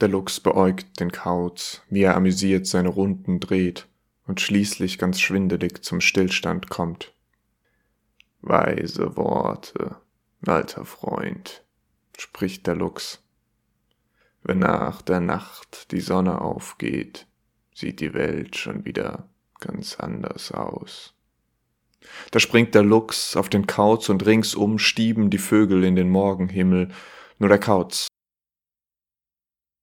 Der Luchs beäugt den Kauz, wie er amüsiert seine Runden dreht und schließlich ganz schwindelig zum Stillstand kommt. Weise Worte, alter Freund, spricht der Luchs. Wenn nach der Nacht die Sonne aufgeht, sieht die Welt schon wieder ganz anders aus. Da springt der Luchs auf den Kauz und ringsum stieben die Vögel in den Morgenhimmel, nur der Kauz